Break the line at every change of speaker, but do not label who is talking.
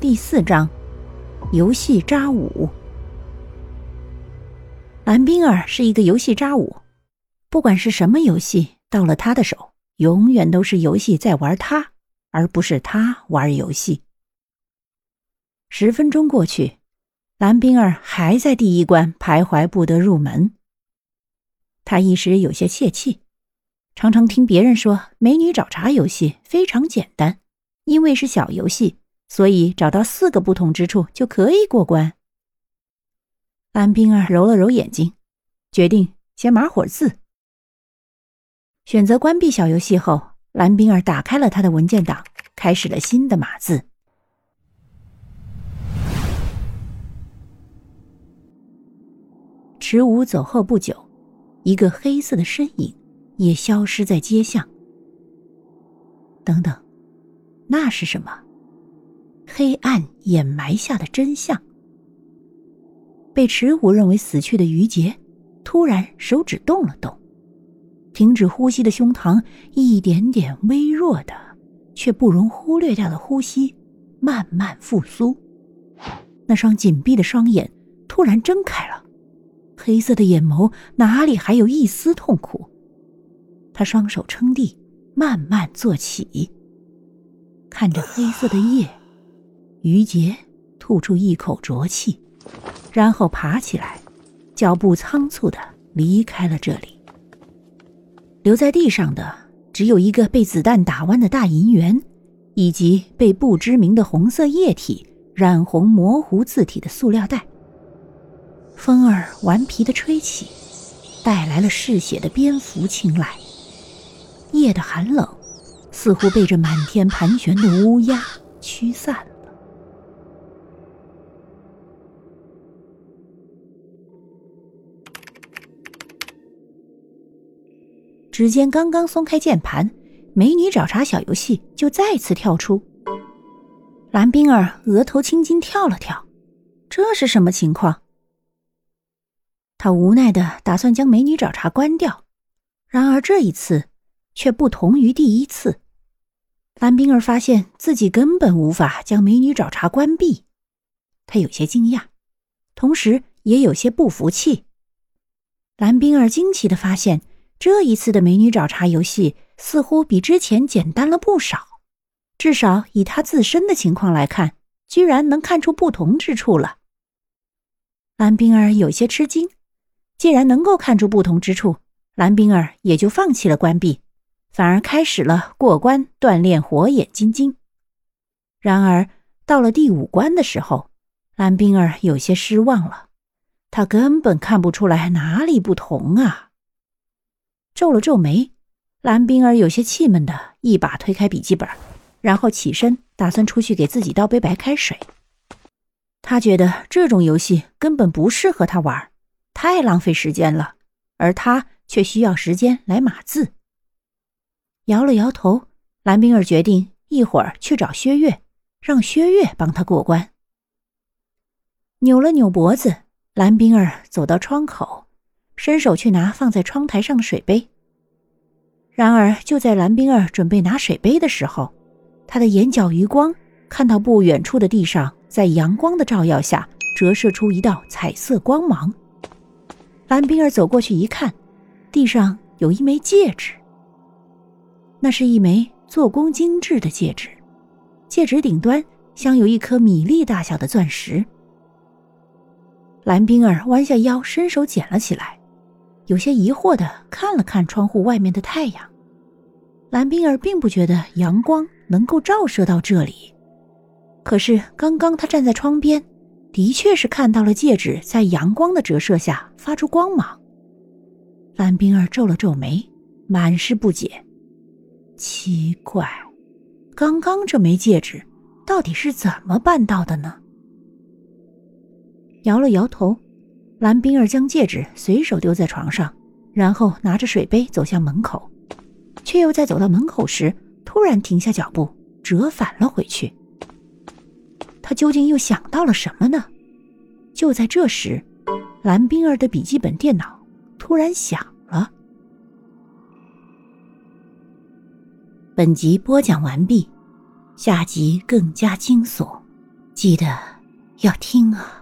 第四章：游戏渣舞。蓝冰儿是一个游戏渣舞，不管是什么游戏，到了他的手，永远都是游戏在玩他，而不是他玩游戏。十分钟过去，蓝冰儿还在第一关徘徊不得入门。他一时有些泄气，常常听别人说美女找茬游戏非常简单，因为是小游戏。所以找到四个不同之处就可以过关。蓝冰儿揉了揉眼睛，决定先码会字。选择关闭小游戏后，蓝冰儿打开了他的文件档，开始了新的码字。迟武走后不久，一个黑色的身影也消失在街巷。等等，那是什么？黑暗掩埋下的真相。被池武认为死去的于杰，突然手指动了动，停止呼吸的胸膛一点点微弱的，却不容忽略掉的呼吸，慢慢复苏。那双紧闭的双眼突然睁开了，黑色的眼眸哪里还有一丝痛苦？他双手撑地，慢慢坐起，看着黑色的夜。于杰吐出一口浊气，然后爬起来，脚步仓促的离开了这里。留在地上的只有一个被子弹打弯的大银元，以及被不知名的红色液体染红模糊字体的塑料袋。风儿顽皮的吹起，带来了嗜血的蝙蝠青睐。夜的寒冷，似乎被这满天盘旋的乌鸦驱散。指尖刚刚松开键盘，美女找茬小游戏就再次跳出。蓝冰儿额头青筋跳了跳，这是什么情况？他无奈的打算将美女找茬关掉，然而这一次却不同于第一次。蓝冰儿发现自己根本无法将美女找茬关闭，他有些惊讶，同时也有些不服气。蓝冰儿惊奇的发现。这一次的美女找茬游戏似乎比之前简单了不少，至少以她自身的情况来看，居然能看出不同之处了。蓝冰儿有些吃惊，既然能够看出不同之处，蓝冰儿也就放弃了关闭，反而开始了过关锻炼火眼金睛。然而到了第五关的时候，蓝冰儿有些失望了，她根本看不出来哪里不同啊。皱了皱眉，蓝冰儿有些气闷的一把推开笔记本，然后起身打算出去给自己倒杯白开水。他觉得这种游戏根本不适合他玩，太浪费时间了，而他却需要时间来码字。摇了摇头，蓝冰儿决定一会儿去找薛岳，让薛岳帮他过关。扭了扭脖子，蓝冰儿走到窗口。伸手去拿放在窗台上的水杯，然而就在蓝冰儿准备拿水杯的时候，他的眼角余光看到不远处的地上，在阳光的照耀下折射出一道彩色光芒。蓝冰儿走过去一看，地上有一枚戒指，那是一枚做工精致的戒指，戒指顶端镶有一颗米粒大小的钻石。蓝冰儿弯下腰，伸手捡了起来。有些疑惑的看了看窗户外面的太阳，蓝冰儿并不觉得阳光能够照射到这里。可是刚刚她站在窗边，的确是看到了戒指在阳光的折射下发出光芒。蓝冰儿皱了皱眉，满是不解。奇怪，刚刚这枚戒指到底是怎么办到的呢？摇了摇头。蓝冰儿将戒指随手丢在床上，然后拿着水杯走向门口，却又在走到门口时突然停下脚步，折返了回去。他究竟又想到了什么呢？就在这时，蓝冰儿的笔记本电脑突然响了。本集播讲完毕，下集更加惊悚，记得要听啊。